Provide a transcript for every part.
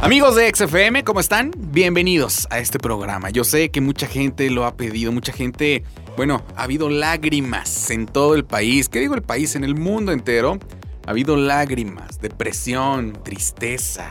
Amigos de XFM, ¿cómo están? Bienvenidos a este programa. Yo sé que mucha gente lo ha pedido, mucha gente, bueno, ha habido lágrimas en todo el país. ¿Qué digo el país? En el mundo entero. Ha habido lágrimas, depresión, tristeza,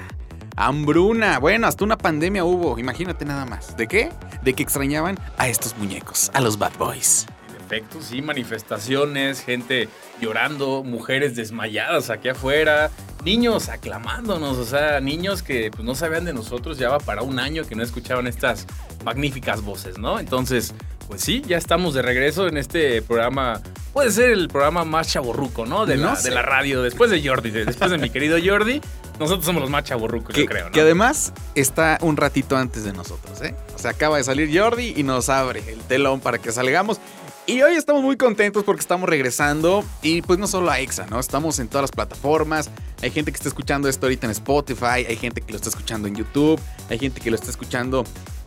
hambruna. Bueno, hasta una pandemia hubo, imagínate nada más. ¿De qué? De que extrañaban a estos muñecos, a los Bad Boys. Efecto, sí, manifestaciones, gente llorando, mujeres desmayadas aquí afuera, niños aclamándonos, o sea, niños que pues, no sabían de nosotros, ya va para un año que no escuchaban estas magníficas voces, ¿no? Entonces, pues sí, ya estamos de regreso en este programa. Puede ser el programa más chaborruco, ¿no? De, No la, de la radio, después de Jordi, de- después de mi querido Jordi. Nosotros somos los más chaborrucos, yo creo, ¿no? que además está un ratito antes de nosotros, ¿eh? O sea, acaba de salir Jordi y nos abre el telón para que salgamos. Y hoy estamos muy contentos porque estamos regresando y pues no solo a EXA, ¿no? Estamos en todas las plataformas. Hay gente que está escuchando esto ahorita en Spotify, hay gente que lo está escuchando en YouTube, hay gente que lo está escuchando,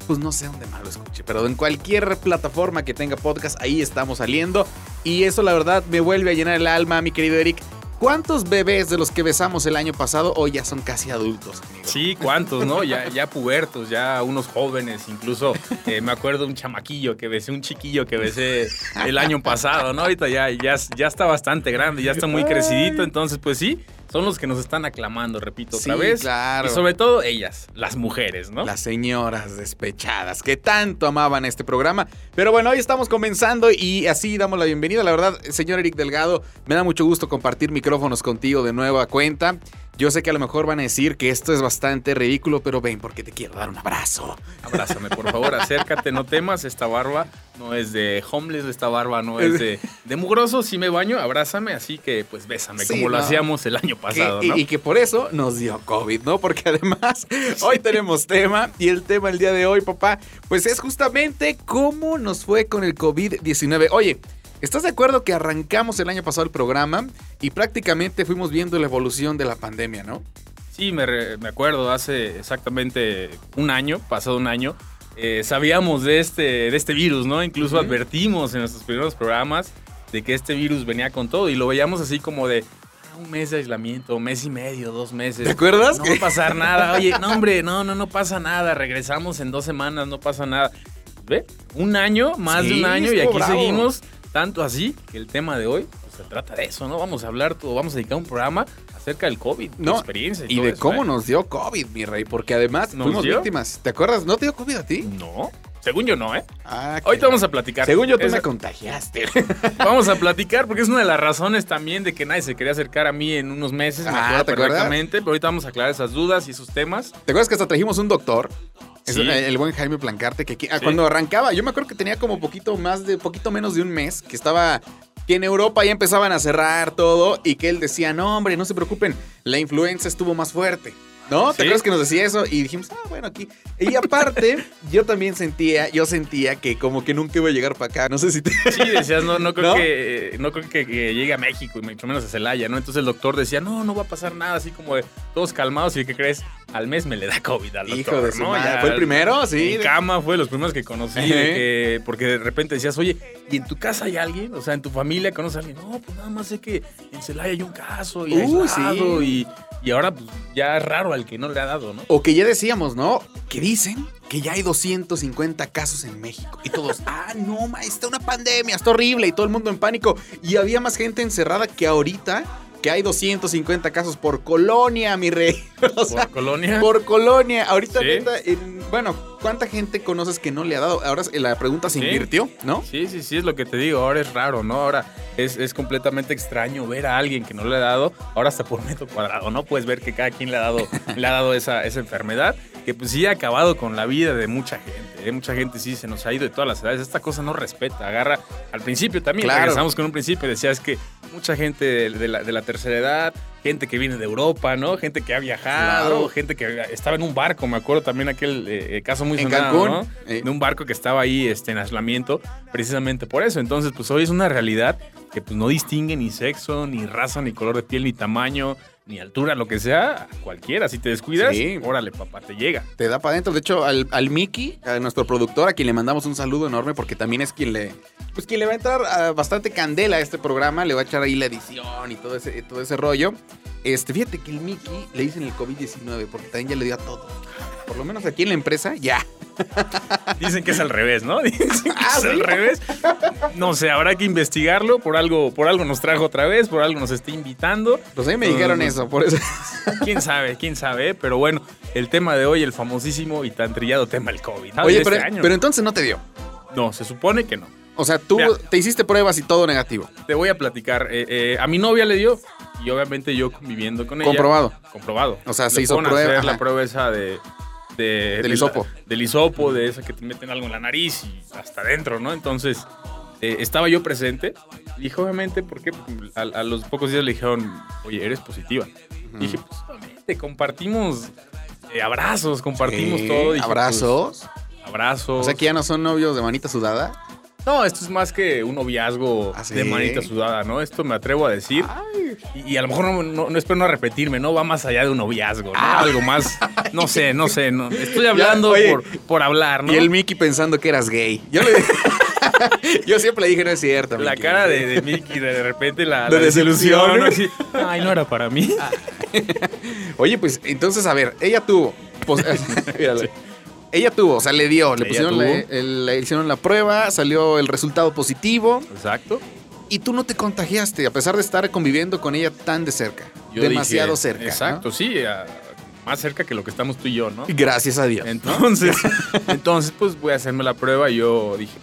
pues no sé dónde más lo escuche, pero en cualquier plataforma que tenga podcast, ahí estamos saliendo. Y eso la verdad me vuelve a llenar el alma, mi querido Eric. ¿Cuántos bebés de los que besamos el año pasado hoy ya son casi adultos? amigo? Sí, ¿cuántos, no? Ya, ya pubertos, ya unos jóvenes, incluso eh, me acuerdo un chamaquillo que besé, un chiquillo que besé el año pasado, ¿no? Ahorita ya, ya, ya está bastante grande, ya está muy crecidito, entonces pues sí, son los que nos están aclamando, repito otra Sí, vez. claro. Y sobre todo ellas, las mujeres, ¿no? Las señoras despechadas que tanto amaban este programa. Pero bueno, hoy estamos comenzando y así damos la bienvenida. La verdad, señor Eric Delgado, me da mucho gusto compartir micrófonos contigo de nueva cuenta. Yo sé que a lo mejor van a decir que esto es bastante ridículo, pero ven porque te quiero dar un abrazo. Abrázame, por favor, acércate, no temas, esta barba no es de homeless, esta barba no es de, de mugroso, si me baño, abrázame, así que pues bésame, Sí, como lo hacíamos el año pasado, Que- y- ¿no? y, que por eso nos dio COVID, ¿no? Porque además hoy tenemos tema y el tema el día de hoy, papá, pues es justamente cómo nos fue con el COVID-19. Oye, ¿estás de acuerdo que arrancamos el año pasado el programa y prácticamente fuimos viendo la evolución de la pandemia, ¿no? Sí, me, re- me acuerdo, hace exactamente un año, pasado un año, eh, sabíamos de este, de este virus, ¿no? Incluso advertimos en nuestros primeros programas de que este virus venía con todo y lo veíamos así como de "Ah, un mes de aislamiento, un mes y medio, dos meses. ¿Te acuerdas? No va a pasar nada. Oye, no, hombre, no, no, no pasa nada. Regresamos en dos semanas, no pasa nada. ¿Ve? Un año, más Sí, de un año y aquí bravo. seguimos. Tanto así que el tema de hoy pues, se trata de eso, ¿no? Vamos a hablar, todo, vamos a dedicar un programa acerca del COVID, tu No, experiencia. Y todo de eso, cómo ¿eh? nos dio COVID, mi rey, porque además ¿Nos fuimos dio? víctimas. ¿Te acuerdas? ¿No te dio COVID a ti? No, según yo no, ¿eh? Ah, Ahorita qué- vamos a platicar. Según yo, tú Esa- me contagiaste. Vamos a platicar porque es una de las razones también de que nadie se quería acercar a mí en unos meses, me Ah, acuerdo ¿te acuerdas? perfectamente, pero ahorita vamos a aclarar esas dudas y esos temas. ¿Te acuerdas que hasta trajimos un doctor? Es Sí. el, buen Jaime Plancarte, que aquí- ah, Sí. cuando arrancaba, yo me acuerdo que tenía como poquito más de, poquito menos de un mes, que estaba, que en Europa ya empezaban a cerrar todo y que él decía, no hombre, no se preocupen, la influenza estuvo más fuerte. ¿No? ¿Te Sí. acuerdas que nos decía eso? Y dijimos, ah, bueno, aquí. Y aparte, yo también sentía, yo sentía que como que nunca iba a llegar para acá. No sé si te... Sí, decías, no, no creo, ¿No? Que, no creo que, que llegue a México y mucho menos a Celaya, ¿no? Entonces el doctor decía, no, no va a pasar nada, así como de todos calmados y ¿qué crees? Al mes me le da COVID al doctor, Hijo de su ¿no? madre. Ya ¿Fue el primero? Sí. En cama fue de los primeros que conocí, de que- porque de repente decías, oye, ¿y en tu casa hay alguien? O sea, ¿en tu familia conoces a alguien? No, pues nada más sé que en Celaya hay un caso y aislado sí. y, y ahora pues ya es raro al que no le ha dado, ¿no? O que ya decíamos, ¿no? Que dicen que ya hay 250 casos en México. Y todos, ah, no, ma, está una pandemia, está horrible. Y todo el mundo en pánico. Y había más gente encerrada que ahorita, que hay 250 casos por colonia, mi rey. O sea, Por colonia. por colonia. Ahorita, Sí. neta, en- bueno, ¿cuánta gente conoces que no le ha dado? Ahora la pregunta se Sí. invirtió, ¿no? Sí, sí, sí, es lo que te digo. Ahora es raro, ¿no? Ahora es, es completamente extraño ver a alguien que no le ha dado, ahora hasta por metro cuadrado, ¿no? Puedes ver que cada quien le ha dado, le ha dado esa, esa enfermedad, que pues sí ha acabado con la vida de mucha gente. ¿eh? Mucha gente sí se nos ha ido de todas las edades. Esta cosa no respeta, agarra. Al principio también, Claro. regresamos con un principio, decías que mucha gente de, de la, de la tercera edad, gente que viene de Europa, ¿no? Gente que ha viajado, Claro. gente que estaba en un barco, me acuerdo también aquel eh, eh, caso muy En sonado, Cancún. ¿no? Eh. de un barco que estaba ahí este, en aislamiento, precisamente por eso. Entonces, pues hoy es una realidad que pues, no distingue ni sexo, ni raza, ni color de piel, ni tamaño, ni altura, lo que sea, cualquiera. Si te descuidas, Sí. órale, papá, te llega. Te da para adentro. De hecho, al, al Mickey, a nuestro productor, a quien le mandamos un saludo enorme porque también es quien le, pues quien le va a entrar ah, bastante candela a este programa, le va a echar ahí la edición y todo ese, todo ese rollo. Este, fíjate que el Mickey le dicen el COVID-19 porque también ya le dio a todo. Por lo menos aquí en la empresa, ya. Dicen que es al revés, ¿no? Dicen que Ah, es ¿sí? al revés. No sé, habrá que investigarlo. Por algo, por algo nos trajo otra vez, por algo nos está invitando. Pues a mí me No, dijeron no, eso, por eso. Quién sabe, quién sabe. Pero bueno, el tema de hoy, el famosísimo y tan trillado tema del COVID. ¿no? Oye, De pero, este año. pero entonces no te dio. No, se supone que no. O sea, tú Mira. te hiciste pruebas y todo negativo. Te voy a platicar. eh, eh, a mi novia le dio y obviamente yo conviviendo con ella. Comprobado. Comprobado. O sea, se hizo prueba, hacer la prueba esa de... de Del de la- hisopo. del hisopo, de esa que te meten algo en la nariz y hasta adentro, ¿no? Entonces, eh, estaba yo presente. Y dije, obviamente, ¿por qué? Porque a, a los pocos días le dijeron, oye, eres positiva. Dije, pues, obviamente, compartimos eh, abrazos, compartimos Sí, todo. Dije, Abrazos. pues, abrazos. O sea que ya no son novios de manita sudada. No, esto es más que un noviazgo ¿Ah, sí? de manita sudada, ¿no? Esto me atrevo a decir. Y, y a lo mejor no, no- no espero no repetirme, ¿no? Va más allá de un noviazgo, ¿no? Ah. Algo más, no sé, no sé, no. Estoy hablando oye, por, por hablar, ¿no? Y el Mickey pensando que eras gay. Yo le Yo siempre le dije, no es cierto. la Mickey". cara de, de Mickey, de repente la, De la desilusión. ¿no? Así, Ay, no era para mí. Oye, pues entonces, a ver, ella tuvo. pues. Ella tuvo, o sea, le dio, le Ella pusieron la, el- le hicieron la prueba, salió el resultado positivo Exacto. y tú no te contagiaste, a pesar de estar conviviendo con ella tan de cerca. Yo demasiado dije, cerca. ¿no? Exacto, sí. a- más cerca que lo que estamos tú y yo, ¿no? Gracias a Dios. Entonces, entonces, pues voy a hacerme la prueba y yo dije,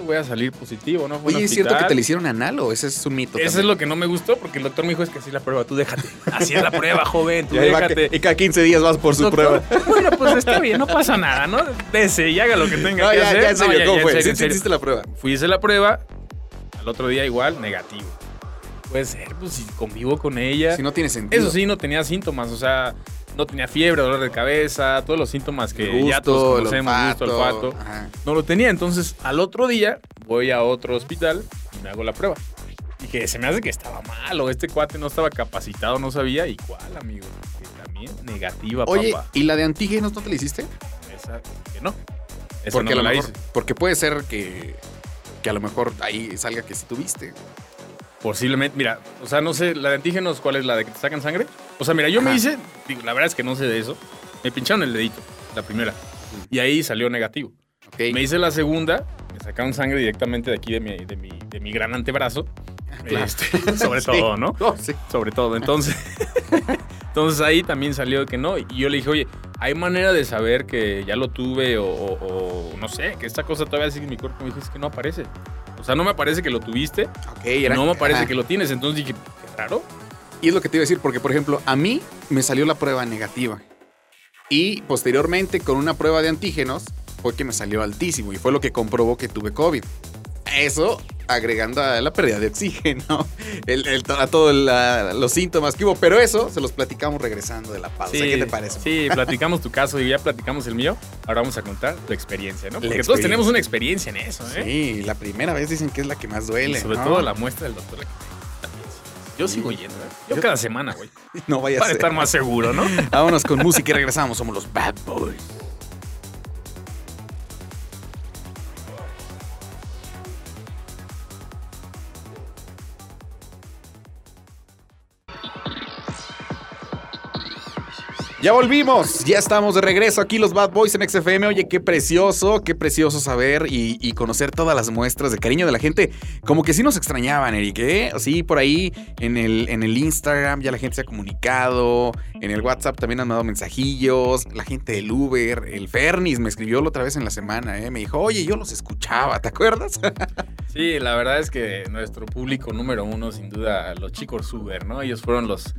voy a salir positivo, ¿no? Fue Oye, ¿es cierto que te le hicieron anal o ese es un mito? Eso es lo que no me gustó porque el doctor me dijo es que así la prueba, tú déjate. Así es la prueba, joven, tú Y déjate. que- y cada 15 días vas por su Doctor, prueba. Bueno, pues está bien, no pasa nada, ¿no? Dese y haga lo que tenga No, que ya, hacer. ya, en serio, No, ¿cómo en fue? serio, ¿Sí, en sí hiciste la prueba? Fui, hice la prueba, al otro día igual, negativo. Puede ser, pues si convivo con ella. Si no tiene sentido. Eso sí, no tenía síntomas, o sea, no tenía fiebre, dolor de cabeza, todos los síntomas que El ya todos gusto, el conocemos, gusto, olfato. Ajá. No lo tenía, entonces al otro día voy a otro hospital y me hago la prueba. Y que se me hace que estaba mal o este cuate no estaba capacitado, no sabía. ¿Y cuál, amigo? Que también negativa, Oye, papá. ¿y la de antígenos no te la hiciste? Esa, que no. Esa Porque, no a me lo la mejor, hice. porque puede ser que, que a lo mejor ahí salga que sí tuviste. Posiblemente, mira, o sea, no sé, la de antígenos, ¿cuál es la de que te sacan sangre? O sea, mira, yo me hice, digo, la verdad es que no sé de eso. Me pincharon el dedito, la primera. Y ahí salió negativo. Me hice la segunda, me sacaron sangre directamente de aquí de mi, de mi, de mi gran antebrazo. Claro. Este, sobre Sí. todo, ¿no? Oh, sí. Sobre todo. Entonces, entonces ahí también salió que no. Y yo le dije, oye, ¿hay manera de saber que ya lo tuve o, o- o no sé, que esta cosa todavía sigue en mi cuerpo? Me dijo, es que no aparece. O sea, no me aparece que lo tuviste, Ok, era- no me parece ajá. que lo tienes. Entonces dije, qué raro. Y es lo que te iba a decir, porque por ejemplo, a mí me salió la prueba negativa. Y posteriormente, con una prueba de antígenos, fue que me salió altísimo y fue lo que comprobó que tuve COVID. Eso agregando a la pérdida de oxígeno, el- el- a todos los síntomas que hubo. Pero eso se los platicamos regresando de la pausa. ¿Qué te parece? Sí, platicamos tu caso y ya platicamos el mío. Ahora vamos a contar tu experiencia, ¿no? Porque todos tenemos una experiencia en eso, ¿eh? Sí, la primera vez dicen que es la que más Y duele. sobre ¿no? todo la muestra del doctor. Yo sigo yendo, ¿eh? Yo, Yo- cada semana, güey. No vaya a Para ser. estar más seguro, ¿no? Vámonos con música y regresamos. Somos los Bad Boys. Ya volvimos, ya estamos de regreso aquí los Bad Boys en XFM. Oye, qué precioso, qué precioso saber y, conocer todas las muestras de cariño de la gente. Como que sí nos extrañaban, Eric, ¿eh? Sí, por ahí en el, en el Instagram ya la gente se ha comunicado, en el WhatsApp también han mandado mensajillos, la gente del Uber, el Fernis me escribió la otra vez en la semana, ¿eh? Me dijo, oye, yo los escuchaba, ¿te acuerdas? Sí, la verdad es que nuestro público número uno, sin duda, los chicos Uber, ¿no? Ellos fueron los,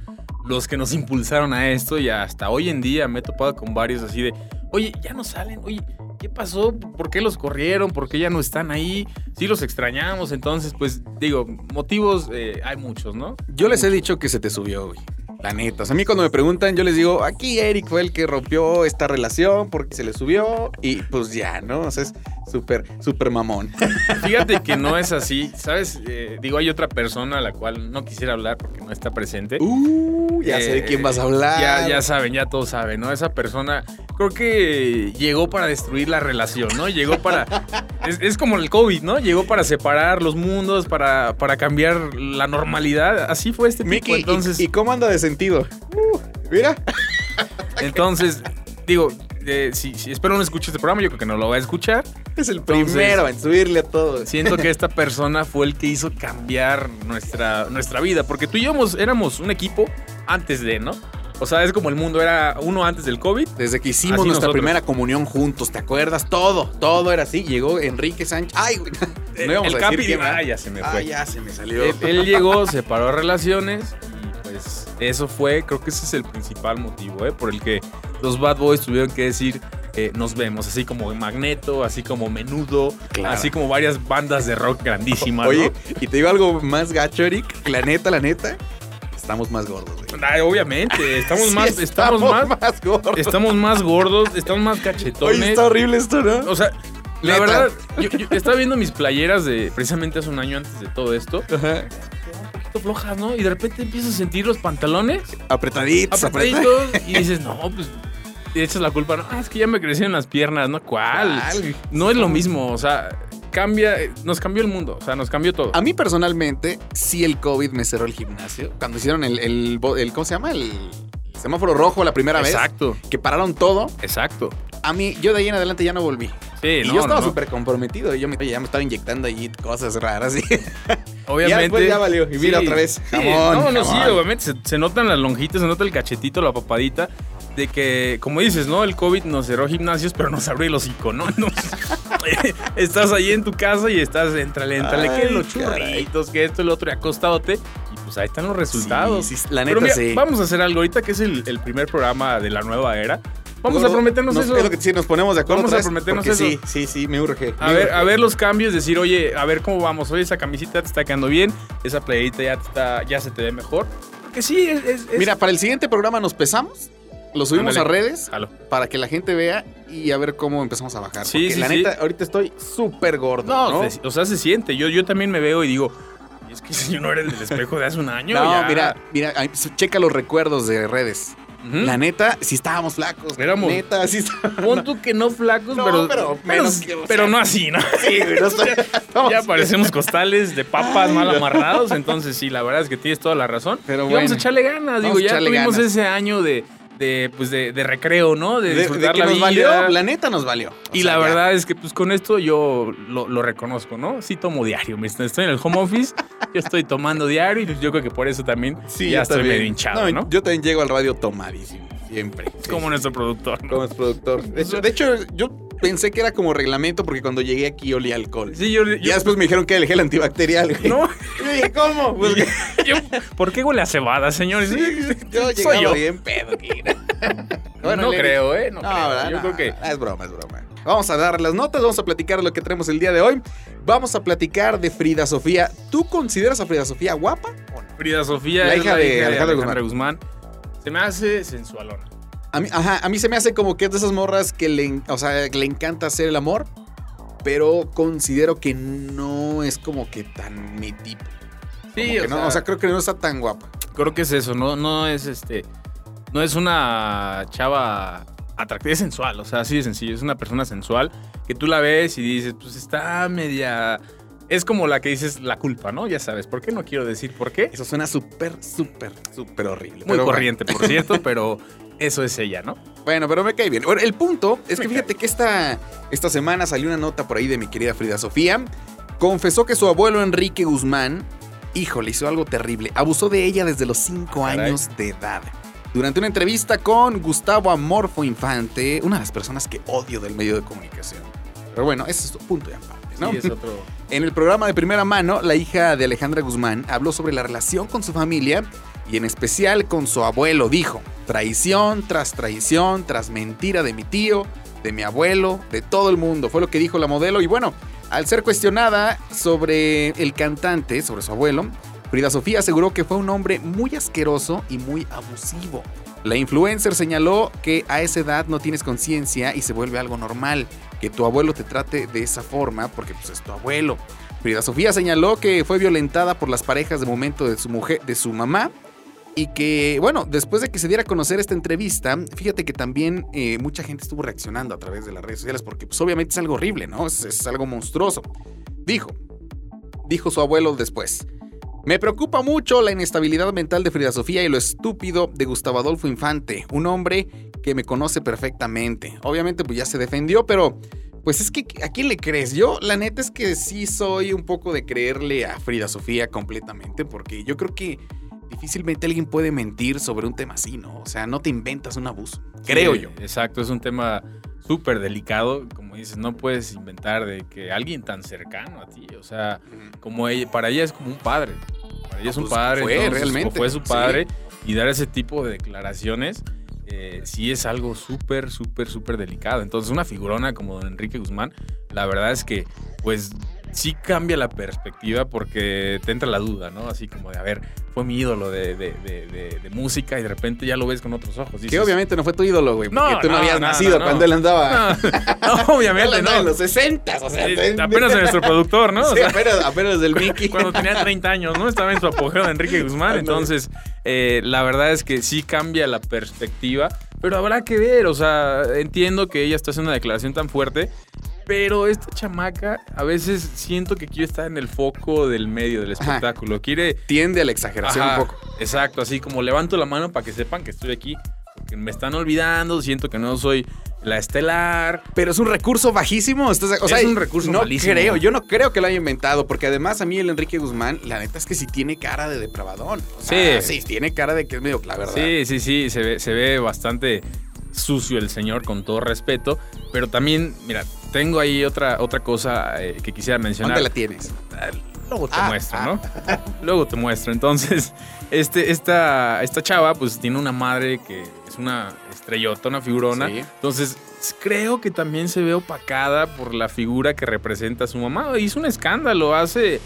los que nos impulsaron a esto y hasta hoy en día me he topado con varios así de, oye, ya no salen, oye, ¿qué pasó? ¿Por qué los corrieron? ¿Por qué ya no están ahí? Sí los extrañamos, entonces, pues digo, motivos eh, hay muchos, ¿no? Yo les he dicho que se te subió, güey. La neta. O sea, a mí cuando me preguntan, yo les digo, aquí Eric fue el que rompió esta relación porque se le subió y pues ya, ¿no? O sea, es- Súper, súper mamón. Fíjate que no es así, ¿sabes? Eh, digo, hay otra persona a la cual no quisiera hablar porque no está presente. Uh, ya sé de quién vas a hablar. Ya, ya saben, ya todos saben, ¿no? Esa persona creo que llegó para destruir la relación, ¿no? Llegó para... es, es como el COVID, ¿no? Llegó para separar los mundos, para, para cambiar la normalidad. Así fue este tipo. Miki, ¿y- entonces, ¿y, cómo anda de sentido? Uh, mira. entonces, digo, eh, si, si- espero no escuche este programa, yo creo que no lo va a escuchar. Es el Entonces- primero en subirle a todo. Siento que esta persona fue el que hizo cambiar nuestra, nuestra vida, porque tú y yo éramos- éramos un equipo antes de, ¿no? O sea, es como el mundo era uno antes del COVID. Desde que hicimos nuestra nosotros. primera comunión juntos, ¿te acuerdas? Todo, todo era así. Llegó Enrique Sánchez. Ay, güey. No íbamos el a decir Capi, ah, ya se me Ah, fue. ya se me salió. Él, él llegó, separó relaciones y pues eso fue, creo que ese es el principal motivo, ¿eh? Por el que los Bad Boys tuvieron que decir eh, nos vemos, así como Magneto, así como Menudo, Claro. así como varias bandas de rock grandísimas. Oye, y te digo algo más gacho, Eric. La neta, la neta, estamos más gordos, güey. Ay, obviamente, estamos Sí, más, estamos, más, gordos. estamos más gordos, estamos más cachetones. Oye, está horrible esto, ¿no? O sea, la Neta. verdad, yo, yo estaba viendo mis playeras de precisamente hace un año antes de todo esto. Ajá. Flojas, ¿no? Y de repente empiezas a sentir los pantalones Apretaditos, apretaditos. apretaditos y dices, no, pues. Y echas la culpa, no, ah, es que ya me crecieron las piernas, ¿no? ¿Cuál? ¿Cuál? No es lo mismo, o sea, cambia, nos cambió el mundo, o sea, nos cambió todo. A mí personalmente, sí el COVID me cerró el gimnasio. Cuando hicieron el, el, ¿cómo se llama? El semáforo rojo la primera Exacto, vez. Que pararon todo. exacto. A mí, yo de ahí en adelante ya no volví. Sí, y no, yo estaba no, no. súper comprometido. Y yo me, oye, ya me estaba inyectando ahí cosas raras. Y Obviamente. Ya después ya valió. Y mira otra vez, Sí, jamón, no, no, sí, jamón. obviamente. Se, se notan las lonjitas, se nota el cachetito, la papadita. De que, como dices, ¿no? El COVID nos cerró gimnasios, pero nos abrió el hocico, ¿no? Nos- estás ahí en tu casa y estás, entrale, entrale, que los churritos, que esto, el otro, y acostadote. Y pues ahí están los resultados. Sí, sí, la neta, mira, sí. vamos a hacer algo ahorita que es el, el primer programa de la nueva era. Vamos a Nos- prometernos nos- eso. Es lo que sí, nos ponemos de acuerdo. Vamos a prometernos eso. Sí, sí, sí, me urge. A me ver, urge. a ver los cambios, decir, oye, a ver cómo vamos. Oye, esa camisita te está quedando bien, esa playerita ya, te está, ya se te ve mejor. Porque sí, es. Mira, para el siguiente programa nos pesamos, lo subimos Ándale. a redes para que la gente vea y a ver cómo empezamos a bajar. Sí, Porque sí, la sí. neta, ahorita estoy súper gordo. No, No, se- o sea, se siente. Yo, yo también me veo y digo, es que yo no era el del espejo de hace un año. No, ya". mira, mira, checa los recuerdos de redes. La neta, sí estábamos flacos. Éramos- Neta, sí estábamos. Pon tú que no flacos, No, pero, pero menos pero sea, no así, ¿no? Sí, estamos- Ya parecemos costales de papas Ay, mal amarrados, entonces sí, la verdad es que tienes toda la razón. Pero y vamos bueno. a echarle ganas, digo, ya tuvimos ganas. ese año de, de, pues de, de recreo, ¿no? De, De, de disfrutar que la nos vida. valió, la neta nos valió. O Y sea, la ya. verdad es que pues con esto yo lo, lo reconozco, ¿no? Sí tomo diario. Estoy en el home office, yo estoy tomando diario y pues yo creo que por eso también Sí, ya estoy también. medio hinchado, ¿no? Yo también llego al radio tomadísimo, siempre. Como sí, nuestro productor, ¿no? como es productor. De hecho, de hecho, yo pensé que era como reglamento porque cuando llegué aquí olía alcohol. Sí, yo... Ya después me dijeron que era el gel antibacterial, güey. ¿No? Y yo dije, ¿cómo? Pues, Yo- ¿Por qué huele a cebada, señores? yo Soy llegaba yo. bien pedo aquí. no creo, ¿eh? No, No, creo. ¿verdad? Yo No, creo que... Es broma, es broma. Vamos a dar las notas, vamos a platicar lo que tenemos el día de hoy. Vamos a platicar de Frida Sofía. ¿Tú consideras a Frida Sofía guapa o no? Frida Sofía La es hija de Alejandro Guzmán. Se me hace sensualona. A mí, ajá, a mí se me hace como que es de esas morras que le, o sea, que le encanta hacer el amor, pero considero que no es como que tan mi tipo. Sí, o no, sea- o sea, creo que no está tan guapa. Creo que es eso, no, no es este. No es una chava atractiva, es sensual, o sea, así de sencillo. Es una persona sensual que tú la ves y dices, pues está media. Es como la que dices la culpa, ¿no? Ya sabes, ¿por qué no quiero decir por qué? Eso suena súper, súper, súper horrible. Muy Pero corriente, por cierto, pero eso es ella, ¿no? Bueno, pero me cae bien. Bueno, el punto es que fíjate que esta, esta semana salió una nota por ahí de mi querida Frida Sofía. Confesó que su abuelo Enrique Guzmán, híjole, hizo algo terrible. Abusó de ella desde los 5 Caray. años de edad. Durante una entrevista con Gustavo Amorfo Infante, una de las personas que odio del medio de comunicación. Pero bueno, ese es su punto de aparte, ¿no? Sí, es otro. En el programa de primera mano, la hija de Alejandra Guzmán habló sobre la relación con su familia y en especial con su abuelo. Dijo, traición tras traición, tras mentira de mi tío, de mi abuelo, de todo el mundo. Fue lo que dijo la modelo y bueno, al ser cuestionada sobre el cantante, sobre su abuelo, Frida Sofía aseguró que fue un hombre muy asqueroso y muy abusivo. La influencer señaló que a esa edad no tienes conciencia y se vuelve algo normal. que tu abuelo te trate de esa forma porque pues es tu abuelo. Frida Sofía señaló que fue violentada por las parejas de momento de su mujer, de su mamá. Y que, bueno, después de que se diera a conocer esta entrevista, fíjate que también eh, mucha gente estuvo reaccionando a través de las redes sociales porque pues obviamente es algo horrible, ¿no? Es, es algo monstruoso. Dijo, dijo su abuelo después. Me preocupa mucho la inestabilidad mental de Frida Sofía y lo estúpido de Gustavo Adolfo Infante, un hombre que me conoce perfectamente. Obviamente pues ya se defendió, pero pues es que ¿a quién le crees? Yo la neta es que sí soy un poco de creerle a Frida Sofía completamente porque yo creo que difícilmente alguien puede mentir sobre un tema así, ¿no? O sea, no te inventas un abuso, creo yo. Exacto, es un tema súper delicado. Como dices, no puedes inventar de que alguien tan cercano a ti, o sea, como ella, para ella es como un padre. Para ella es un Pues padre. fue, entonces, realmente, o fue su sí. padre. Y dar ese tipo de declaraciones eh, sí es algo súper, súper, súper delicado. Entonces, una figurona como don Enrique Guzmán, la verdad es que, pues, sí cambia la perspectiva porque te entra la duda, ¿no? Así como de, a ver, fue mi ídolo de, de- de- de- de música y de repente ya lo ves con otros ojos. Que Dices, obviamente no fue tu ídolo, güey, porque No, tú no, no, habías no, nacido cuando él andaba. No, Él obviamente andaba no. en los 60, o sea, Sí, te- apenas en nuestro productor, ¿no? O Sí, sea, apenas, apenas del Mickey. cuando tenía 30 años, ¿no? Estaba en su apogeo de Enrique Guzmán. Entonces, eh, la verdad es que sí cambia la perspectiva, pero habrá que ver. O sea, entiendo que ella está haciendo una declaración tan fuerte, pero esta chamaca a veces siento que quiere estar en el foco del medio del Ajá. espectáculo. Quiere. Tiende a la exageración Ajá, un poco. Exacto, así como levanto la mano para que sepan que estoy aquí. Porque me están olvidando, siento que no soy la estelar. Pero es un recurso bajísimo. ¿estás de- O Es sea, un recurso no malísimo. creo, yo no creo que lo haya inventado, porque además a mí el Enrique Guzmán, la neta es que sí tiene cara de depravadón. O sea, Sí. sí, tiene cara de que es medio la verdad. Sí, sí, sí, se ve, se ve bastante sucio el señor, con todo respeto. Pero también, mira, tengo ahí otra, otra cosa eh, que quisiera mencionar. ¿Dónde la tienes? Luego te Ah, muestro, ah. ¿no? Luego te muestro. Entonces, este, esta, esta chava, pues tiene una madre que es una estrellota, una figurona. Sí. Entonces, creo que también se ve opacada por la figura que representa a su mamá. Hizo un escándalo hace,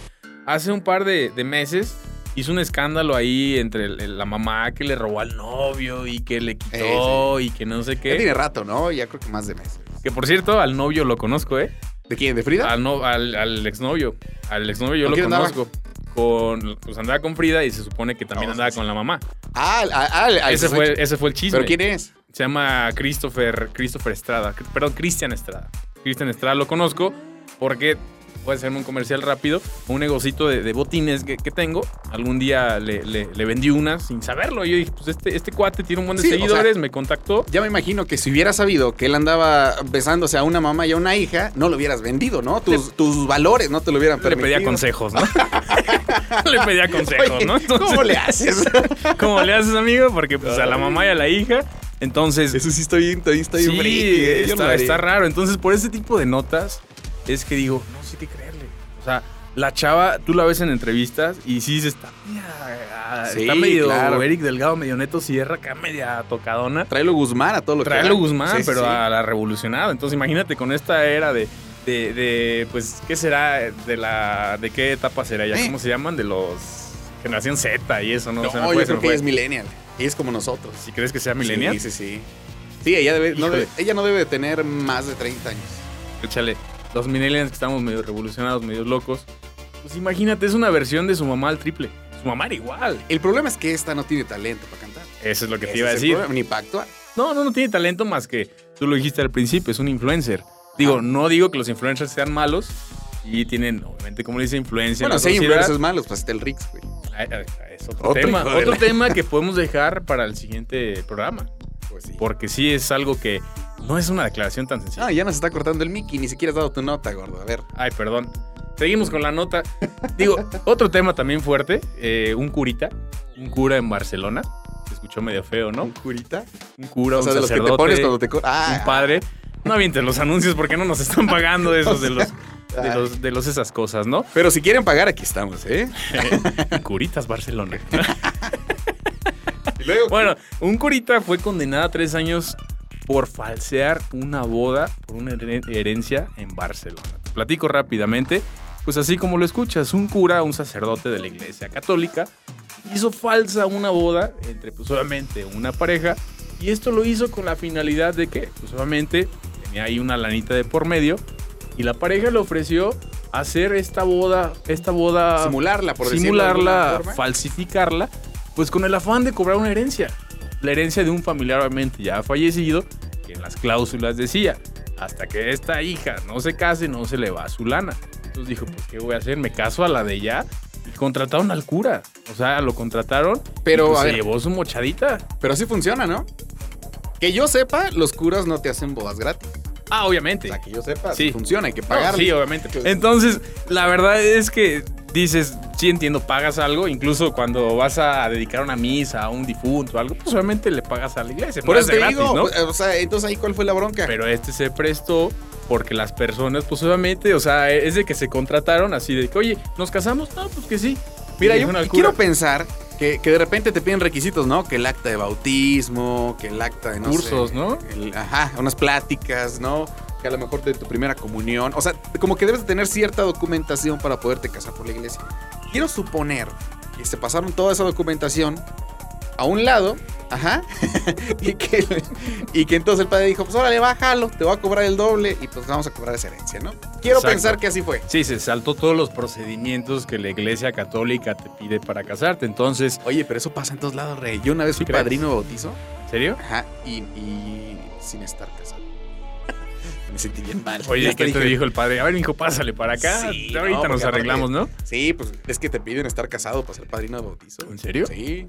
hace un par de, de meses. Hizo un escándalo ahí entre el- el- la mamá que le robó al novio y que le quitó y que no sé Ya qué. tiene rato, ¿no? Ya creo que más de meses. Que por cierto, al novio lo conozco, ¿eh? ¿De quién? ¿De Frida? Al, no, al, al exnovio. Al exnovio yo ¿Con lo andaba? conozco. Con, pues andaba con Frida y se supone que también andaba sí, con la mamá. Ah, ah, ah, ese, ese fue, ese fue el chisme. ¿Pero quién es? Se llama Christopher, Christopher Estrada. Perdón, Cristian Estrada. Cristian Estrada lo conozco porque voy a hacer un comercial rápido. Un negocito de, de botines que, que tengo. Algún día le, le- le vendí una sin saberlo. Yo dije, pues este, este cuate tiene un buen de Sí, o sea, seguidores, me contactó. Ya me imagino que si hubieras sabido que él andaba besándose a una mamá y a una hija, no lo hubieras vendido, ¿no? Tus, tus valores no te lo hubieran Le permitido. pedía consejos, ¿no? le pedía consejos, Oye, ¿no? ¿Cómo le haces? ¿Cómo le haces, amigo? Porque pues a la mamá y a la hija. Entonces, Eso sí estoy, estoy, estoy sí, friki, ¿eh? Está, raro. Entonces, por ese tipo de notas, es que digo, no. O sea, la chava, tú la ves en entrevistas y sí se está, media- Sí, está medio claro. Eric Delgado, medio Neto Sierra, acá media tocadona. Tráelo Guzmán a todo lo que Traerlo haga. Guzmán, Sí, pero sí. a la revolucionada. Entonces, imagínate con esta era de, de, de, pues, ¿qué será? De la, ¿de qué etapa será ya? ¿Cómo se llaman? De los generación Z y eso, ¿no? No, Se me yo creo que ella es millennial. Ella es como nosotros. Si crees que sea millennial, Sí, sí, sí. Sí, ella, debe, no debe- ella no debe de tener más de 30 años. échale. Los millennials que estamos medio revolucionados, medio locos. Pues imagínate, es una versión de su mamá al triple. Su mamá era igual. El problema es que esta no tiene talento para cantar. Eso es lo que te iba a decir. problema, Ni para actuar. No, no, no tiene talento más que tú lo dijiste al principio, es un influencer. Digo, Ah. no digo que los influencers sean malos y tienen, obviamente, como le dice, influencia Bueno, en si hay influencers malos, pues está el Rix, güey. Ay, ay, Es otro, Otro tema, otro la- tema que podemos dejar para el siguiente programa. Pues sí. Porque sí es algo que no es una declaración tan sencilla. Ah, ya nos está cortando el Mickey, ni siquiera has dado tu nota, gordo. A ver. Ay, perdón. Seguimos con la nota. Digo, otro tema también fuerte. eh, un curita. Un cura en Barcelona. Se escuchó medio feo, ¿no? ¿Un curita? Un cura, O sea, un de los que te pones cuando te... Ah, un padre. No avientes los anuncios porque no nos están pagando esos de los, de los, de los esas cosas, ¿no? Pero si quieren pagar, aquí estamos, ¿eh? Curitas Barcelona. Luego, Bueno, un curita fue condenado a tres años por falsear una boda por una heren- herencia en Barcelona. Te platico rápidamente. Pues así como lo escuchas, un cura, un sacerdote de la iglesia católica, hizo falsa una boda entre pues obviamente una pareja y esto lo hizo con la finalidad de que pues obviamente tenía ahí una lanita de por medio. Y la pareja le ofreció hacer esta boda, esta boda. Simularla, por de Simularla, falsificarla, pues con el afán de cobrar una herencia. La herencia de un familiar, obviamente, ya fallecido, que en las cláusulas decía: hasta que esta hija no se case, no se le va su lana. Entonces dijo: Pues, ¿qué voy a hacer? Me caso a la de ella. Y contrataron al cura. O sea, lo contrataron. Pero, y, pues, a se ver. llevó su mochadita. Pero así funciona, ¿no? Que yo sepa, los curas no te hacen bodas gratis. Ah, obviamente. O sea, que yo sepa, Sí. funciona, hay que No, pagar. sí, obviamente. Entonces, la verdad es que dices, sí entiendo, pagas algo, incluso cuando vas a dedicar una misa a un difunto o algo, pues obviamente le pagas a la iglesia. Por no eso es te gratis, digo, ¿no? o sea, entonces ahí cuál fue la bronca. Pero este se prestó porque las personas, pues obviamente, o sea, es de que se contrataron así de que, oye, ¿nos casamos? No, pues que sí. Mira, yo quiero pensar que, que de repente te piden requisitos, ¿no? Que el acta de bautismo, que el acta de no Cursos, sé, ¿no? el- ajá, unas pláticas, ¿no? Que a lo mejor de tu primera comunión. O sea, como que debes de tener cierta documentación para poderte casar por la iglesia. Quiero suponer que se pasaron toda esa documentación a un lado, ajá, y que, y que entonces el padre dijo, pues órale, bájalo, te voy a cobrar el doble y pues vamos a cobrar esa herencia, ¿no? Quiero Exacto. pensar que así fue. Sí, se saltó todos los procedimientos que la iglesia católica te pide para casarte. Entonces, Oye, pero eso pasa en todos lados, rey. Yo una vez fui crees? padrino de bautizo. ¿en serio? Ajá, y, y sin estar casado. Me sentí bien mal. Oye, ¿qué te dije, dijo el padre? A ver, hijo, pásale para acá. Sí, Ahorita no, nos arreglamos, ¿no? Sí, pues es que te piden estar casado para ser padrino de bautizo. ¿En serio? Sí.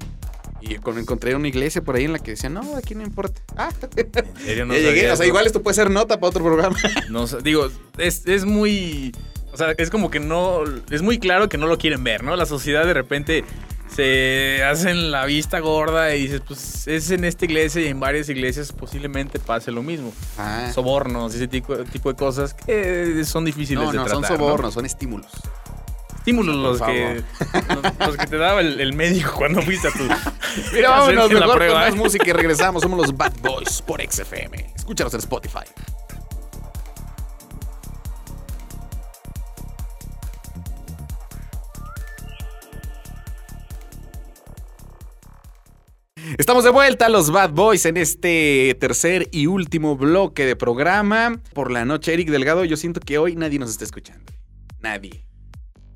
Y con- encontré una iglesia por ahí en la que decía, no, aquí no importa. Ah, En serio, no ya llegué. O sea, igual esto puede ser nota para otro programa. No digo, es, es muy. O sea, es como que no. Es muy claro que no lo quieren ver, ¿no? La sociedad de repente se hacen la vista gorda y dices, pues es en esta iglesia y en varias iglesias posiblemente pase lo mismo. Ah. Sobornos, ese tipo, tipo de cosas que son difíciles No, de no, tratar. son ¿no? sobornos, son estímulos. Estímulos los que, los, los que te daba el, el médico cuando fuiste a tu. Mira, a vámonos hacerte la mejor con prueba, más ¿eh? música y regresamos. Somos los Bad Boys por XFM. Escúchanos en Spotify. Estamos de vuelta, los Bad Boys, en este tercer y último bloque de programa. Por la noche, Eric Delgado, yo siento que hoy nadie nos está escuchando. Nadie.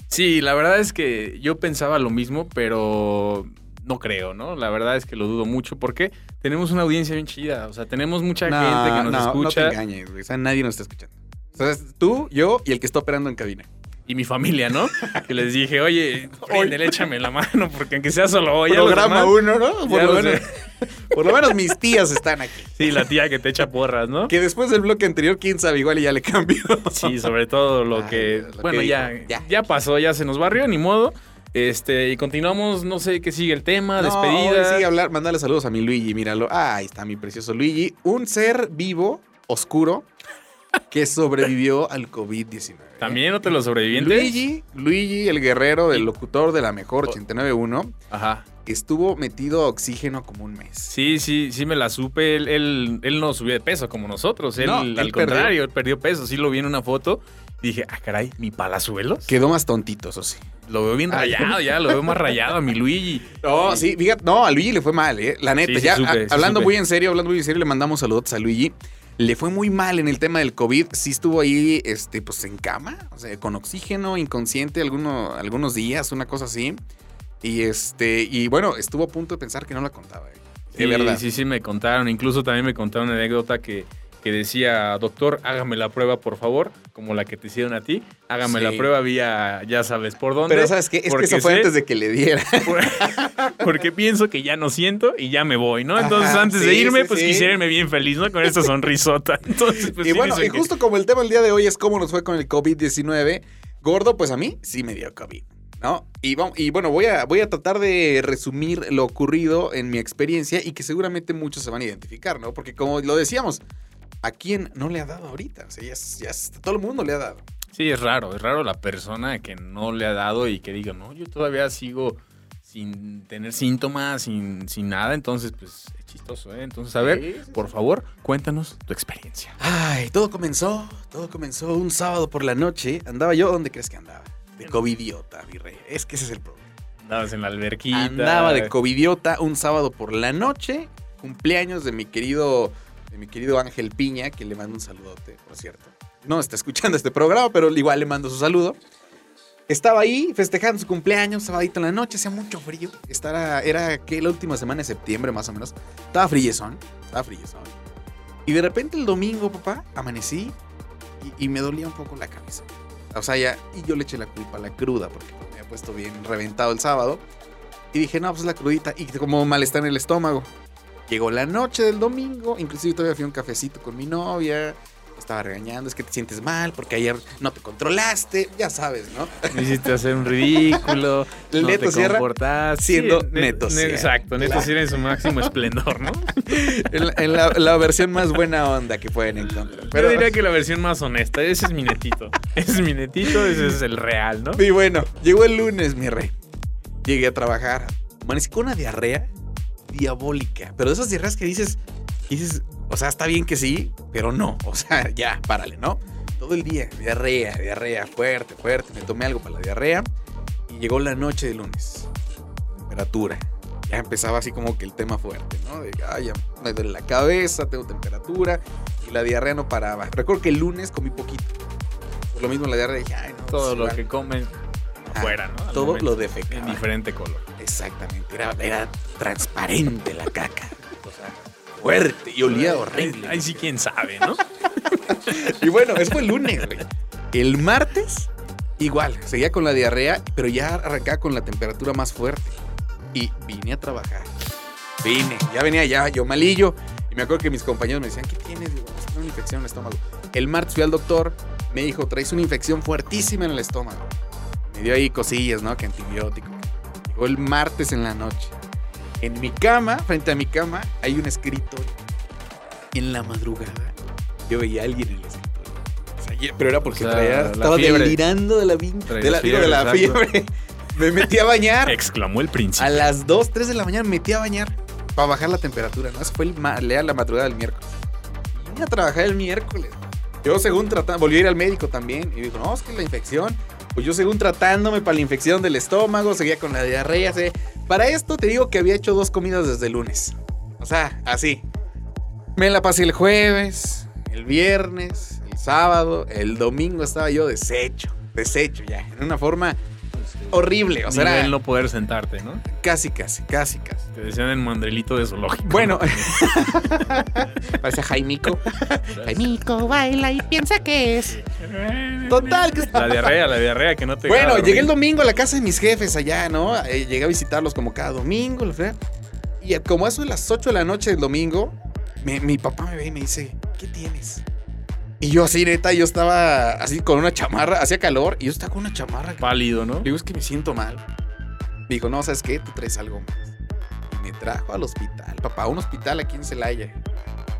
Sí, la verdad es que yo pensaba lo mismo, pero no creo, ¿no? La verdad es que lo dudo mucho porque tenemos una audiencia bien chida. O sea, tenemos mucha gente que nos no, escucha. No te engañes, güey. O sea, nadie nos está escuchando. O sea, tú, yo y el que está operando en cabina. Y mi familia, ¿no? que les dije, oye, préndele, échame la mano, porque aunque sea solo hoy. Programa uno, ¿no? Por lo, menos, por lo menos mis tías están aquí. Sí, la tía que te echa porras, ¿no? Que después del bloque anterior, quién sabe, igual y ya le cambió. Sí, sobre todo lo Ay, que. Lo bueno, que ya, ya, Ya. pasó, ya se nos barrió, ni modo. Este, y continuamos, no sé qué sigue el tema, No, despedida. sigue hablar, mándale saludos a mi Luigi, míralo. Ah, ahí está mi precioso Luigi. Un ser vivo, oscuro, que sobrevivió al COVID-19. También otro de los sobrevivientes. Luigi, Luigi, el guerrero del Y- locutor de la mejor Oh. 89.1, Ajá. estuvo metido a oxígeno como un mes. Sí, sí, sí me la supe. Él, él, él no subió de peso como nosotros. Él, No, al él contrario, él perdió peso. Sí lo vi en una foto. Dije, ah, caray, mi palazuelos. Quedó más tontito, eso sí. Lo veo bien Ay. rayado ya, lo veo más rayado a mi Luigi. No, sí, fíjate, no, a Luigi le fue mal, ¿eh? La neta, Sí, sí ya supe, a- sí hablando supe. muy en serio, hablando muy en serio, le mandamos saludos a Luigi. Le fue muy mal en el tema del COVID. Sí estuvo ahí, este, pues en cama, o sea, con oxígeno, inconsciente, alguno- algunos días, una cosa así. Y este, y bueno, estuvo a punto de pensar que no la contaba, ¿eh? De Sí, verdad. Sí, sí, me contaron. Incluso también me contaron una anécdota que, que decía, doctor, hágame la prueba, por favor, como la que te hicieron a ti. Hágame Sí. la prueba vía, ya sabes por dónde. Pero ¿sabes qué? Es que eso fue sé- antes de que le diera. Porque pienso que ya no siento y ya me voy, ¿no? Entonces, Ajá, antes de irme, sí, pues quisiera irme bien feliz, ¿no? Con esta sonrisota. Entonces, pues y bueno, y que- justo como el tema del día de hoy es cómo nos fue con el COVID-19, gordo, pues a mí sí me dio COVID. ¿No? Y, vamos- y bueno, voy a, voy a tratar de resumir lo ocurrido en mi experiencia y que seguramente muchos se van a identificar, ¿no? Porque como lo decíamos, ¿a quién no le ha dado ahorita? O sea, ya, es- ya es- todo el mundo le ha dado. Sí, es raro, es raro la persona que no le ha dado y que diga, no, yo todavía sigo sin tener síntomas, sin, sin nada, entonces pues es chistoso, ¿eh? Entonces, a ver, Sí, sí, sí. por favor, cuéntanos tu experiencia. Ay, todo comenzó, todo comenzó un sábado por la noche. Andaba yo, ¿dónde crees que andaba? De covidiota, mi rey. Es que ese es el problema. Andabas en la alberquita. Andaba de covidiota un sábado por la noche. Cumpleaños de mi querido mi querido Ángel Piña, que le mando un saludote, por cierto. No está escuchando este programa, pero igual le mando su saludo. Estaba ahí festejando su cumpleaños, sabadito en la noche, hacía mucho frío. Estaba, era que la última semana de septiembre, más o menos. Estaba frillezón, estaba frillezón. Y de repente el domingo, papá, amanecí y, y me dolía un poco la cabeza. O sea, ya, y yo le eché la culpa a la cruda, porque me había puesto bien reventado el sábado. Y dije, no, pues la crudita. Y como malestar en el estómago. Llegó la noche del domingo, inclusive todavía fui a un cafecito con mi novia. Estaba regañando, es que te sientes mal porque ayer no te controlaste, ya sabes, ¿no? Me hiciste hacer un ridículo. El no neto te Sierra comportaste. siendo ne- Neto ne- Sierra. Exacto, Neto Claro. Sierra en su máximo esplendor, ¿no? En, la, en la- la versión más buena onda que pueden encontrar. Pero Pero, Yo diría que la versión más honesta. Ese es mi netito. Ese es mi netito, ese es el real, ¿no? Y bueno, llegó el lunes, mi rey. Llegué a trabajar. Amanecí con una diarrea diabólica. Pero de esas diarreas que dices, dices, o sea, está bien que sí, pero no. O sea, ya, párale, ¿no? Todo el día, diarrea, diarrea, fuerte, fuerte. Me tomé algo para la diarrea. Y llegó la noche de lunes. Temperatura. Ya empezaba así como que el tema fuerte, ¿no? De, ay, ya me duele la cabeza, tengo temperatura. Y la diarrea no paraba. Recuerdo que el lunes comí poquito. Por lo mismo la diarrea dije, ay, no. Todo pues, lo que comen afuera, ¿no? Al Todo momento. lo En defecaba. diferente color. Exactamente, era, era transparente la caca. O sea, fuerte y olía horrible. Ahí sí, quién sabe, ¿no? Y bueno, eso fue el lunes, güey. El martes, igual, seguía con la diarrea, pero ya arrancaba con la temperatura más fuerte. Y vine a trabajar. Vine, ya venía ya, yo malillo. Y me acuerdo que mis compañeros me decían, ¿qué tienes? Digo, "Es una infección en el estómago. El martes fui al doctor, me dijo, traes una infección fuertísima en el estómago. Me dio ahí cosillas, ¿no? Que antibiótico. Llegó el martes en la noche. En mi cama, frente a mi cama, hay un escritorio. En la madrugada, yo veía a alguien en el escritorio. O sea, ye- pero era porque O sea, traía, la estaba fiebre. delirando de la, de la, digo, de fiebre, la exacto. fiebre. Me metí a bañar. Exclamó el príncipe. A las 2, 3 de la mañana me metí a bañar para bajar la temperatura, ¿no? Eso fue el ma- la madrugada del miércoles. Y vine a trabajar el miércoles. Yo según tratando, volví a ir al médico también y dijo, no, es que la infección. Pues yo según tratándome para la infección del estómago, seguía con la diarrea. se- Para esto te digo que había hecho dos comidas desde el lunes. O sea, así. Me la pasé el jueves, el viernes, el sábado, el domingo estaba yo deshecho, deshecho ya, en una forma horrible. O sea, era no poder sentarte, ¿no? casi, casi, casi, casi. Te decían el mandrelito de zoológico. Bueno, ¿no? parece Jaimico. Jaimico baila y piensa que es. Total, que La diarrea, la diarrea que no te Bueno, llegué el domingo a la casa de mis jefes allá, ¿no? Eh, llegué a visitarlos como cada domingo, fregada. Y como eso de las 8 de la noche del domingo, me- mi papá me ve y me dice, ¿qué tienes? Y yo así, neta, yo estaba así con una chamarra, hacía calor, y yo estaba con una chamarra. Pálido, ¿no? Le digo, es que me siento mal. Me dijo, no, ¿sabes qué? Tú traes algo más. Y me trajo al hospital, papá, a un hospital aquí en Celaya.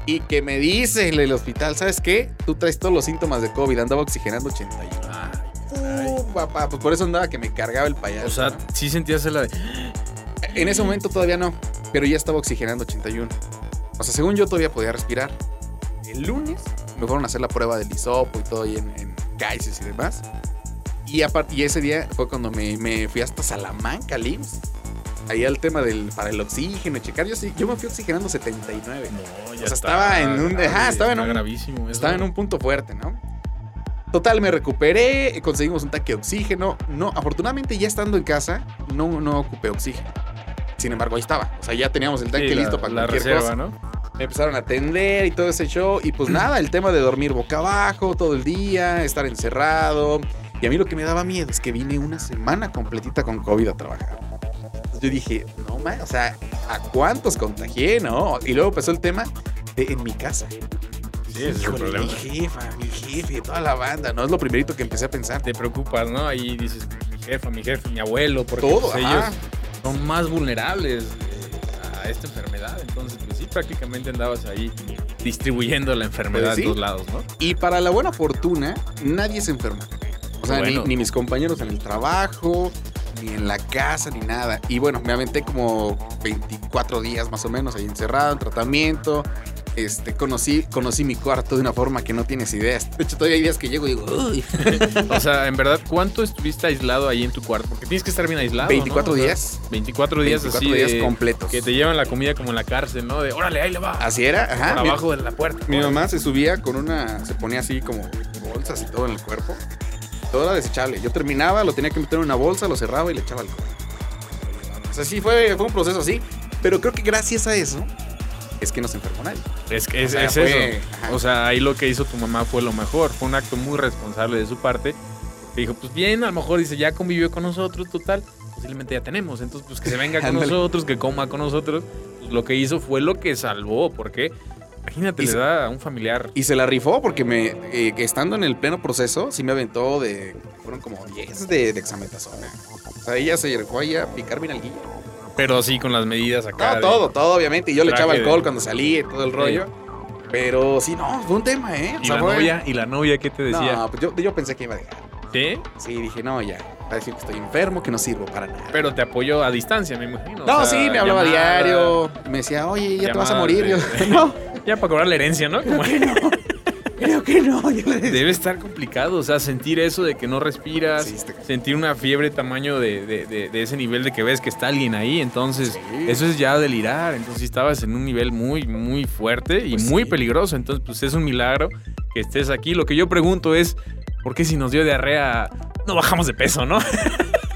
Y que me dice el hospital, ¿sabes qué? Tú traes todos los síntomas de COVID, andaba oxigenando 81. Uh, papá, pues por eso andaba que me cargaba el payaso. O sea, ¿no? sí sentías la de... en ese momento todavía no, pero ya estaba oxigenando 81. O sea, según yo todavía podía respirar. El lunes me fueron a hacer la prueba del hisopo y todo ahí en, en Kaises y demás. Y, aparte, y ese día fue cuando me, me fui hasta Salamanca, LIMS. Ahí al tema del para el oxígeno, checar. Yo, sí, yo me fui oxigenando 79. No, ya O sea, estaba en un- grave, ajá, estaba en un- gravísimo. eso. Estaba en un punto fuerte, ¿no? Total, me recuperé, conseguimos un tanque de oxígeno. No, afortunadamente ya estando en casa, no, no ocupé oxígeno. Sin embargo, ahí estaba. O sea, ya teníamos el tanque Sí, la- listo para la cualquier reserva, cosa. ¿no? Me empezaron a atender y todo ese show. Y pues nada, el tema de dormir boca abajo todo el día, estar encerrado. Y a mí lo que me daba miedo es que vine una semana completita con COVID a trabajar. Entonces yo dije, no más, o sea, ¿a cuántos contagié, no? Y luego empezó el tema de en mi casa. Sí, ese es el Híjole, problema. mi jefa, mi jefe, toda la banda, ¿no? Es lo primerito que empecé a pensar. Te preocupas, ¿no? Ahí dices, mi jefa, mi jefe, mi abuelo, porque Todo, pues, ellos son más vulnerables eh, a esta enfermedad. Entonces, prácticamente andabas ahí distribuyendo la enfermedad Pues sí. en todos lados, ¿no? Y para la buena fortuna, nadie se enfermó. O sea, Bueno. ni, ni mis compañeros en el trabajo, ni en la casa, ni nada. Y bueno, me aventé como 24 días más o menos ahí encerrado, en tratamiento. Este, conocí, conocí mi cuarto de una forma que no tienes ideas. De hecho, todavía hay días que llego y digo, uy, O sea, en verdad, ¿cuánto estuviste aislado ahí en tu cuarto? Porque tienes que estar bien aislado. 24 ¿no? O sea, días. 24 días 24 así. días de- completos. Que te llevan la comida como en la cárcel, ¿no? De órale, ahí le va. Así era, ajá. por Mi- abajo de la puerta. Mi mamá se subía con una, se ponía así como bolsas y todo en el cuerpo. Todo era desechable. Yo terminaba, lo tenía que meter en una bolsa, lo cerraba y le echaba alcohol. O sea, sí fue, fue un proceso así. Pero creo que gracias a eso es que no se enfermó nadie. Es que es, O sea, es fue- eso. ajá. O sea, ahí lo que hizo tu mamá fue lo mejor. Fue un acto muy responsable de su parte. Que dijo, pues bien, a lo mejor dice, ya convivió con nosotros, total. Posiblemente ya tenemos. Entonces, pues que se venga con nosotros, que coma con nosotros. Pues, lo que hizo fue lo que salvó. Porque, imagínate, Y le se- da a un familiar. Y se la rifó porque me, eh, estando en el pleno proceso, sí me aventó de. Fueron como 10 de, de exametazona. O sea, ella se llegó ahí a picar mi nalguilla. Pero sí, con las medidas acá. No, de- todo, todo, obviamente. Y yo le echaba de- alcohol cuando salí y todo el rollo. Pero sí, no, fue un tema, ¿eh? O Y sea, la fue- novia, y la novia, ¿qué te decía? No, pues yo, yo pensé que iba a dejar. ¿Sí? Sí, dije, no, ya. Va a decir que estoy enfermo, que no sirvo para nada. Pero te apoyó a distancia, me imagino. no, O sea, sí, me hablaba llamada, diario. Me decía, oye, ya te vas a morir. Yo, no, Ya para cobrar la herencia, ¿no? Como- creo que no. Yo le decía, Debe estar complicado, o sea, sentir eso de que no respiras, Sí, está- sentir una fiebre tamaño de, de- de- de ese nivel de que ves que está alguien ahí, entonces Sí. eso es ya delirar, entonces estabas en un nivel muy, muy fuerte y Pues muy sí. peligroso, entonces pues es un milagro que estés aquí. Lo que yo pregunto es, ¿por qué si nos dio diarrea no bajamos de peso, no?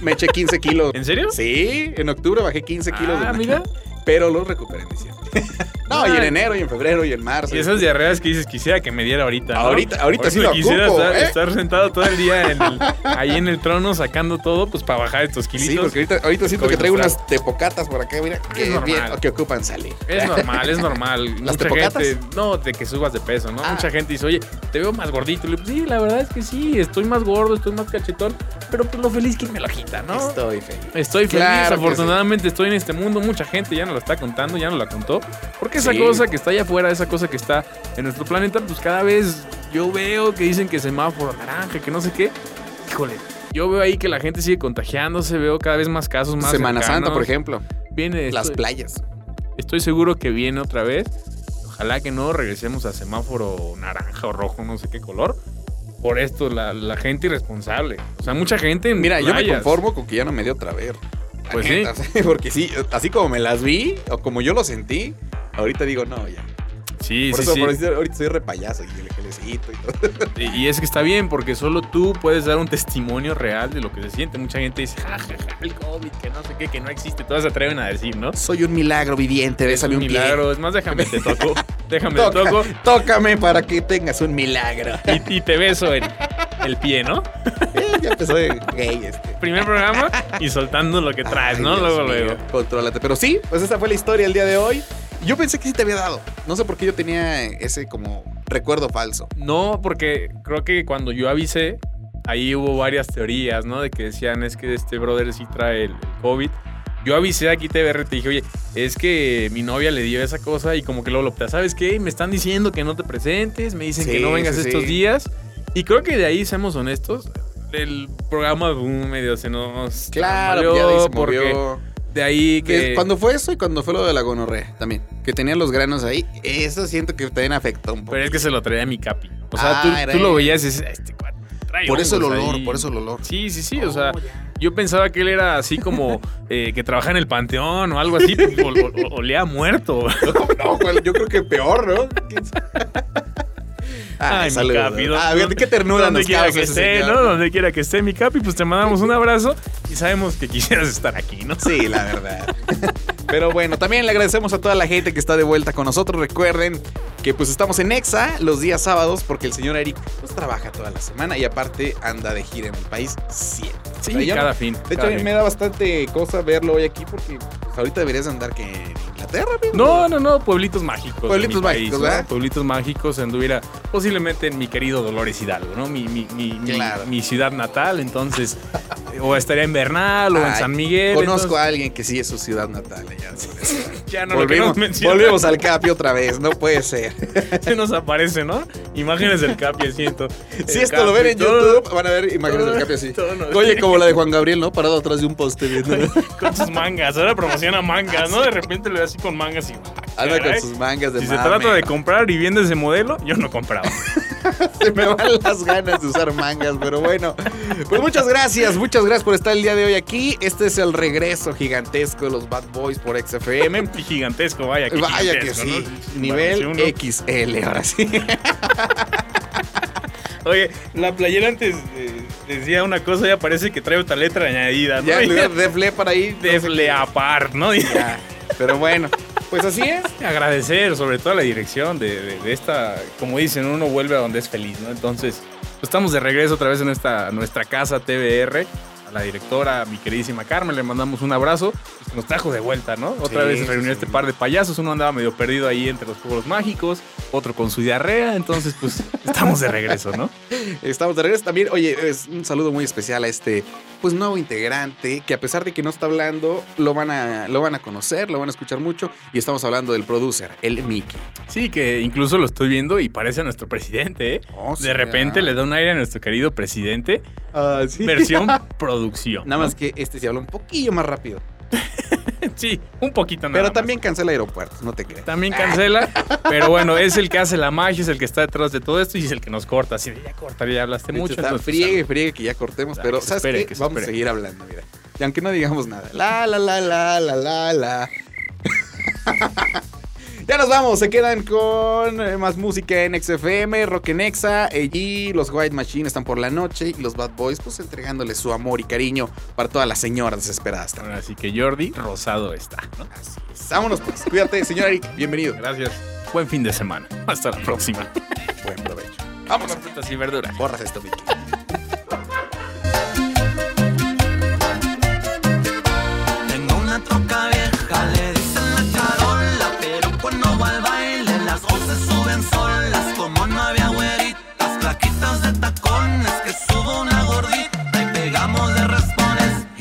Me eché 15 kilos. ¿En serio? Sí, en octubre bajé 15 kilos. Ah, de- mira. Pero los recuperé en diciembre. no, y en enero, y en febrero, y en marzo. Y esas diarreas que dices, quisiera que me diera ahorita. ¿no? Ahorita- ahorita sí lo quisiera ocupo, estar, ¿eh? estar sentado todo el día en el- ahí en el trono sacando todo, pues para bajar estos kilitos. Sí, porque ahorita, ahorita siento que traigo unas tepocatas por acá, mira, que normal. bien, que ocupan salir. Es normal, es normal. ¿Las Mucha tepocatas? gente, no, de que subas de peso, ¿no? Ah. Mucha gente dice, oye, te veo más gordito. Y le digo, sí, la verdad es que sí, estoy más gordo, estoy más cachetón, pero pues lo feliz que me lo quita, ¿no? Estoy feliz. Estoy feliz, Claro afortunadamente estoy en este mundo, mucha gente ya no lo está contando, ya no la contó, porque esa Sí. cosa que está allá afuera, esa cosa que está en nuestro planeta, pues cada vez yo veo que dicen que semáforo naranja, que no sé qué, híjole, yo veo ahí que la gente sigue contagiándose, veo cada vez más casos más Semana Santa, por ejemplo. Viene Las estoy- playas. Estoy seguro que viene otra vez. Ojalá que no regresemos a semáforo naranja o rojo, no sé qué color. Por esto, la, la gente irresponsable. O sea, mucha gente en Mira, yo me conformo con que ya no me dio otra vez. Pues neta, Porque sí, así como me las vi, o como yo lo sentí, ahorita digo, no, ya. Sí, por sí, eso, sí. por eso ahorita soy repayaso y el gelecito y todo. Y, y es que está bien, porque solo tú puedes dar un testimonio real de lo que se siente. Mucha gente dice, ja, ja, ja, el COVID, que no sé qué, que no existe. Todas se atreven a decir, ¿no? Soy un milagro viviente, bésame un un, pie. milagro. Es más, déjame te toco. Déjame te toco. tócame para que tengas un milagro. Y, y te beso en el pie, ¿no? Eh, ya empezó de gay este. Primer programa y soltando lo que traes, Ay, ¿no? Dios luego, mío, luego. Contrólate. Pero sí, pues esa fue la historia el día de hoy. Yo pensé que sí te había dado. No sé por qué yo tenía ese como recuerdo falso. No, porque creo que cuando yo avisé, ahí hubo varias teorías, ¿no? De que decían, es que este brother sí trae el, el COVID. Yo avisé aquí TBR, te dije, oye, es que mi novia le dio esa cosa y como que luego lo opta, ¿sabes qué? Me están diciendo que no te presentes, me dicen que no vengas sí, estos sí. días. Y creo que de ahí, seamos honestos, el programa boom, medio se nos Claro, ya se porque movió. De ahí que... Cuando fue eso y cuando fue lo de la gonorrea también. Que tenían los granos ahí. Eso siento que también afectó un poco. Pero es que se lo traía mi capi. O sea, Ah, tú, lo veías y dices, este cuate trae Por eso el olor, ahí". por eso el olor. Sí, sí, sí. O sea, yo pensaba que él era así como eh, que trabaja en el panteón o algo así. o- o- olía a muerto. No, yo creo que peor, ¿no? ¿Quién sabe? Ay, mi capi. ¿no? Ah, qué ternura Donde nos quiera que esté, señor. ¿no? Donde quiera que esté mi capi, pues te mandamos un abrazo y sabemos que quisieras estar aquí, ¿no? Sí, la verdad. Pero bueno, también le agradecemos a toda la gente que está de vuelta con nosotros. Recuerden que pues estamos en Exa los días sábados porque el señor Eric pues trabaja toda la semana y aparte anda de gira en el país siempre. O sea, Sí, cada fin. De hecho, cada a mí fin. me da bastante cosa verlo hoy aquí porque pues, ahorita deberías andar que en Inglaterra, amigo. No, no, no, pueblitos mágicos. Pueblitos país, mágicos, ¿no? ¿verdad? Pueblitos mágicos anduviera posiblemente en mi querido Dolores Hidalgo, ¿no? Mi, mi, mi, Claro. mi ciudad natal, entonces. o estaría en Bernal o en San Miguel. Conozco entonces, a alguien que sí es su ciudad natal. allá. Ya no lo volvemos, queremos mencionar. volvemos al Capi otra vez, no puede ser. Se nos aparece, ¿no? Imágenes del Capi, siento. Si esto lo ven en todo- YouTube, van a ver imágenes del Capi así. Oye, como la de Juan Gabriel, ¿no? Parado atrás de un poste. viendo. Con sus mangas, ahora promociona mangas, ¿no? De repente lo ve así con mangas y. ah, Anda con sus mangas de Si se trata de comprar y viene ese modelo, yo no compraba. Se me van las ganas de usar mangas, pero bueno. Pues muchas gracias, muchas gracias por estar el día de hoy aquí. Este es el regreso gigantesco de los Bad Boys por XFM. Y gigantesco, vaya que Vaya que sí, ¿no? nivel uno. XL, ahora sí. Oye, la playera antes eh, decía una cosa, ya parece que trae otra letra añadida, ¿no? Ya en lugar de Def Leppard ahí. Def Leppard, ¿no? Ya, Pero bueno, pues así es. agradecer sobre todo a la dirección de, de- de esta, como dicen, uno vuelve a donde es feliz, ¿no? Entonces, pues, estamos de regreso otra vez en esta, nuestra casa TBR. La directora, mi queridísima Carmen, le mandamos un abrazo. Pues, nos trajo de vuelta, ¿no? Otra Sí, vez reunió sí. este par de payasos. Uno andaba medio perdido ahí entre los pueblos mágicos, otro con su diarrea. Entonces, pues, estamos de regreso, ¿no? Estamos de regreso también. Oye, es un saludo muy especial a este pues nuevo integrante que a pesar de que no está hablando, lo van a, lo van a conocer, lo van a escuchar mucho. Y estamos hablando del producer, el Mickey. Sí, que incluso lo estoy viendo y parece a nuestro presidente, ¿eh? Oh, De repente ah. le da un aire a nuestro querido presidente. Ah, sí. Versión producción. Nada más que este se habla un poquillo más rápido. Sí, un poquito nada Pero más. también cancela aeropuertos, no te creas. También cancela, pero bueno, es el que hace la magia, es el que está detrás de todo esto y es el que nos corta. Así de ya corta, ya hablaste De hecho, mucho. está entonces, pues, friegue, friegue que ya cortemos, Ah, pero que ¿sabes espere, qué? que se Vamos a espere. seguir hablando, mira. Y aunque no digamos nada. La, la, la, la, la, la, la. Ya nos vamos, se quedan con eh, más música en XFM, Rock en Exa, y los White Machine están por la noche y los Bad Boys pues entregándoles su amor y cariño para todas las señoras desesperadas también. Así que Jordi, rosado está. ¿no? Así es. Vámonos pues, cuídate, señor Eric, bienvenido. Gracias. Buen fin de semana. Hasta la próxima. Buen provecho. Vámonos, Frutas y verduras. borras esto, Vicky.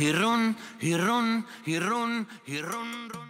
Y run, y run, y run, y run, run.